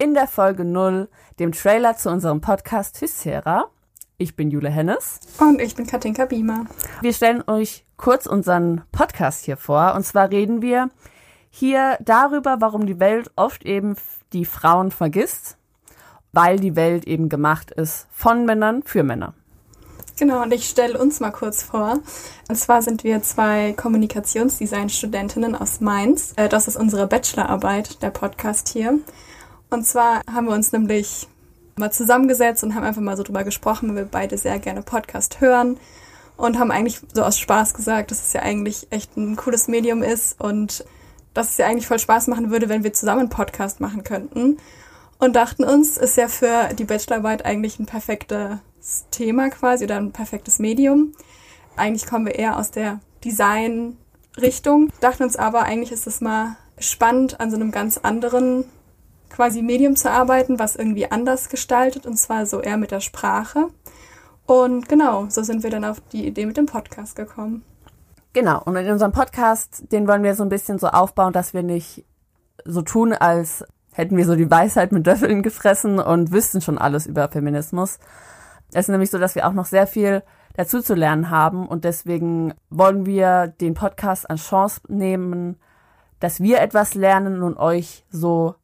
in der Folge 0, dem Trailer zu unserem Podcast Hystera. Ich bin Jule Hennes. Und ich bin Katinka Biemer. Wir stellen euch kurz unseren Podcast hier vor. Und zwar reden wir hier darüber, warum die Welt oft eben die Frauen vergisst, weil die Welt eben gemacht ist von Männern für Männer. Genau, und ich stelle uns mal kurz vor. Und zwar sind wir zwei Kommunikationsdesign-Studentinnen aus Mainz. Äh, das ist unsere Bachelorarbeit, der Podcast hier. Und zwar haben wir uns nämlich mal zusammengesetzt und haben einfach mal so drüber gesprochen, weil wir beide sehr gerne Podcast hören und haben eigentlich so aus Spaß gesagt, dass es ja eigentlich echt ein cooles Medium ist und dass es ja eigentlich voll Spaß machen würde, wenn wir zusammen einen Podcast machen könnten. Und dachten uns, ist ja für die Bachelorarbeit eigentlich ein perfekter Thema quasi oder ein perfektes Medium. Eigentlich kommen wir eher aus der Design-Richtung, dachten uns aber, eigentlich ist es mal spannend, an so einem ganz anderen quasi Medium zu arbeiten, was irgendwie anders gestaltet und zwar so eher mit der Sprache. Und genau, so sind wir dann auf die Idee mit dem Podcast gekommen. Genau, und in unserem Podcast, den wollen wir so ein bisschen so aufbauen, dass wir nicht so tun, als hätten wir so die Weisheit mit Löffeln gefressen und wüssten schon alles über Feminismus, es ist nämlich so, dass wir auch noch sehr viel dazu zu lernen haben und deswegen wollen wir den Podcast als Chance nehmen, dass wir etwas lernen und euch so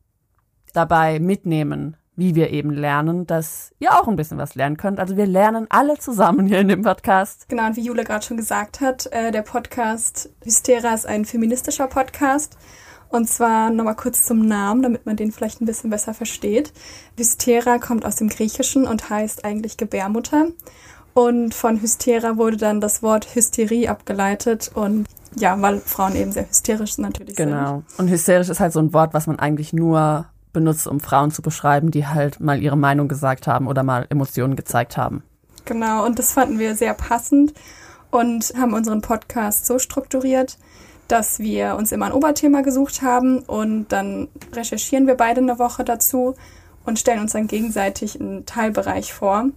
dabei mitnehmen, wie wir eben lernen, dass ihr auch ein bisschen was lernen könnt. Also wir lernen alle zusammen hier in dem Podcast. Genau, und wie Jule gerade schon gesagt hat, äh, der Podcast Hystera ist ein feministischer Podcast. Und zwar nochmal kurz zum Namen, damit man den vielleicht ein bisschen besser versteht. Hystera kommt aus dem Griechischen und heißt eigentlich Gebärmutter. Und von Hystera wurde dann das Wort Hysterie abgeleitet und ja, weil Frauen eben sehr hysterisch natürlich genau. sind. Genau. Und hysterisch ist halt so ein Wort, was man eigentlich nur benutzt, um Frauen zu beschreiben, die halt mal ihre Meinung gesagt haben oder mal Emotionen gezeigt haben. Genau, und das fanden wir sehr passend und haben unseren Podcast so strukturiert, dass wir uns immer ein Oberthema gesucht haben und dann recherchieren wir beide eine Woche dazu und stellen uns dann gegenseitig einen Teilbereich vor.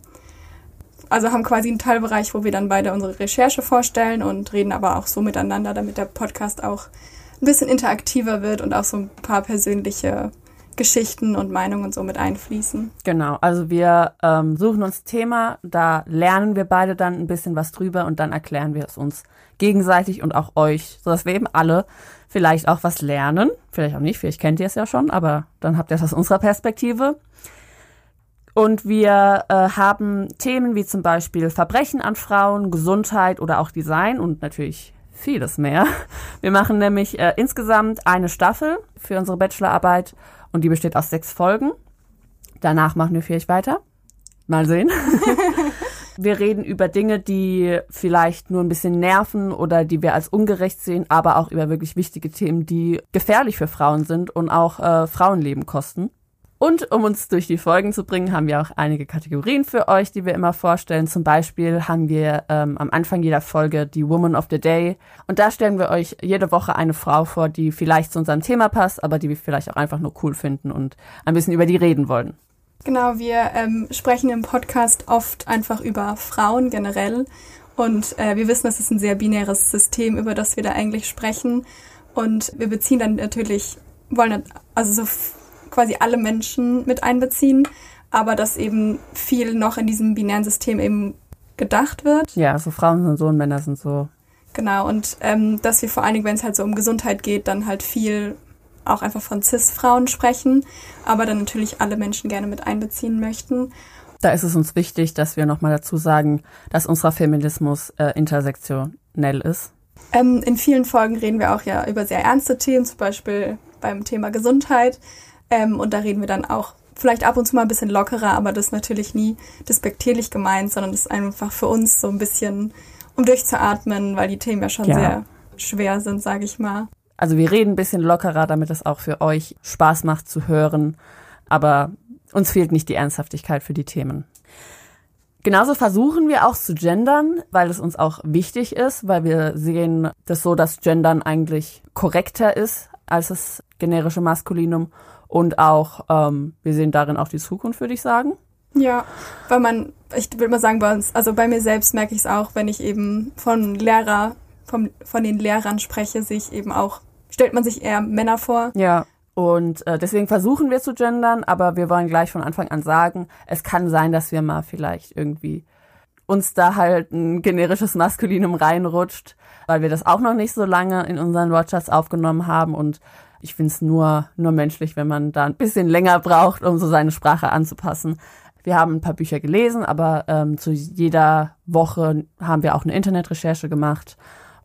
Also haben quasi einen Teilbereich, wo wir dann beide unsere Recherche vorstellen und reden aber auch so miteinander, damit der Podcast auch ein bisschen interaktiver wird und auch so ein paar persönliche Geschichten und Meinungen so mit einfließen. Genau, also wir ähm, suchen uns Thema, da lernen wir beide dann ein bisschen was drüber und dann erklären wir es uns gegenseitig und auch euch, sodass wir eben alle vielleicht auch was lernen. Vielleicht auch nicht, vielleicht kennt ihr es ja schon, aber dann habt ihr es aus unserer Perspektive. Und wir äh, haben Themen wie zum Beispiel Verbrechen an Frauen, Gesundheit oder auch Design und natürlich vieles mehr. Wir machen nämlich äh, insgesamt eine Staffel für unsere Bachelorarbeit und die besteht aus sechs Folgen. Danach machen wir vielleicht weiter. Mal sehen. wir reden über Dinge, die vielleicht nur ein bisschen nerven oder die wir als ungerecht sehen, aber auch über wirklich wichtige Themen, die gefährlich für Frauen sind und auch äh, Frauenleben kosten. Und um uns durch die Folgen zu bringen, haben wir auch einige Kategorien für euch, die wir immer vorstellen. Zum Beispiel haben wir ähm, am Anfang jeder Folge die Woman of the Day. Und da stellen wir euch jede Woche eine Frau vor, die vielleicht zu unserem Thema passt, aber die wir vielleicht auch einfach nur cool finden und ein bisschen über die reden wollen. Genau, wir ähm, sprechen im Podcast oft einfach über Frauen generell. Und äh, wir wissen, es ist ein sehr binäres System, über das wir da eigentlich sprechen. Und wir beziehen dann natürlich, wollen also so quasi alle Menschen mit einbeziehen, aber dass eben viel noch in diesem binären System eben gedacht wird. Ja, also Frauen sind so und Männer sind so. Genau, und ähm, dass wir vor allen Dingen, wenn es halt so um Gesundheit geht, dann halt viel auch einfach von CIS-Frauen sprechen, aber dann natürlich alle Menschen gerne mit einbeziehen möchten. Da ist es uns wichtig, dass wir nochmal dazu sagen, dass unser Feminismus äh, intersektionell ist. Ähm, in vielen Folgen reden wir auch ja über sehr ernste Themen, zum Beispiel beim Thema Gesundheit. Ähm, und da reden wir dann auch vielleicht ab und zu mal ein bisschen lockerer, aber das ist natürlich nie despektierlich gemeint, sondern das ist einfach für uns so ein bisschen, um durchzuatmen, weil die Themen ja schon ja. sehr schwer sind, sage ich mal. Also wir reden ein bisschen lockerer, damit es auch für euch Spaß macht zu hören. aber uns fehlt nicht die Ernsthaftigkeit für die Themen. Genauso versuchen wir auch zu gendern, weil es uns auch wichtig ist, weil wir sehen das so, dass Gendern eigentlich korrekter ist als das generische Maskulinum und auch ähm, wir sehen darin auch die Zukunft, würde ich sagen. Ja, weil man, ich würde mal sagen, bei uns, also bei mir selbst merke ich es auch, wenn ich eben von Lehrer, vom, von den Lehrern spreche, sich eben auch, stellt man sich eher Männer vor. Ja. Und äh, deswegen versuchen wir zu gendern, aber wir wollen gleich von Anfang an sagen, es kann sein, dass wir mal vielleicht irgendwie uns da halt ein generisches Maskulinum reinrutscht, weil wir das auch noch nicht so lange in unseren Wortschatz aufgenommen haben und ich finde es nur, nur menschlich, wenn man da ein bisschen länger braucht, um so seine Sprache anzupassen. Wir haben ein paar Bücher gelesen, aber ähm, zu jeder Woche haben wir auch eine Internetrecherche gemacht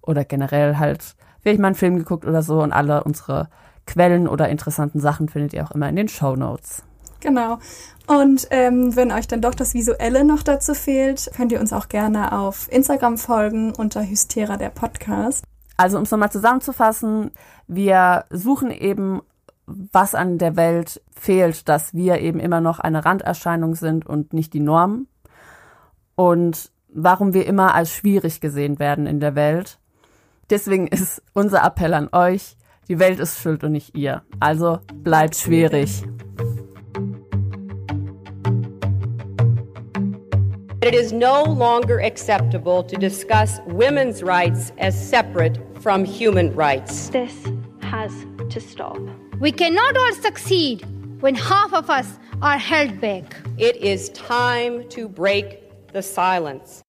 oder generell halt vielleicht mal einen Film geguckt oder so und alle unsere Quellen oder interessanten Sachen findet ihr auch immer in den Show Notes. Genau. Und ähm, wenn euch dann doch das Visuelle noch dazu fehlt, könnt ihr uns auch gerne auf Instagram folgen unter Hystera der Podcast. Also um es nochmal zusammenzufassen, wir suchen eben, was an der Welt fehlt, dass wir eben immer noch eine Randerscheinung sind und nicht die Norm. Und warum wir immer als schwierig gesehen werden in der Welt. Deswegen ist unser Appell an euch, die Welt ist schuld und nicht ihr. Also bleibt schwierig. It is no longer acceptable to discuss women's rights as separate from human rights. This has to stop. We cannot all succeed when half of us are held back. It is time to break the silence.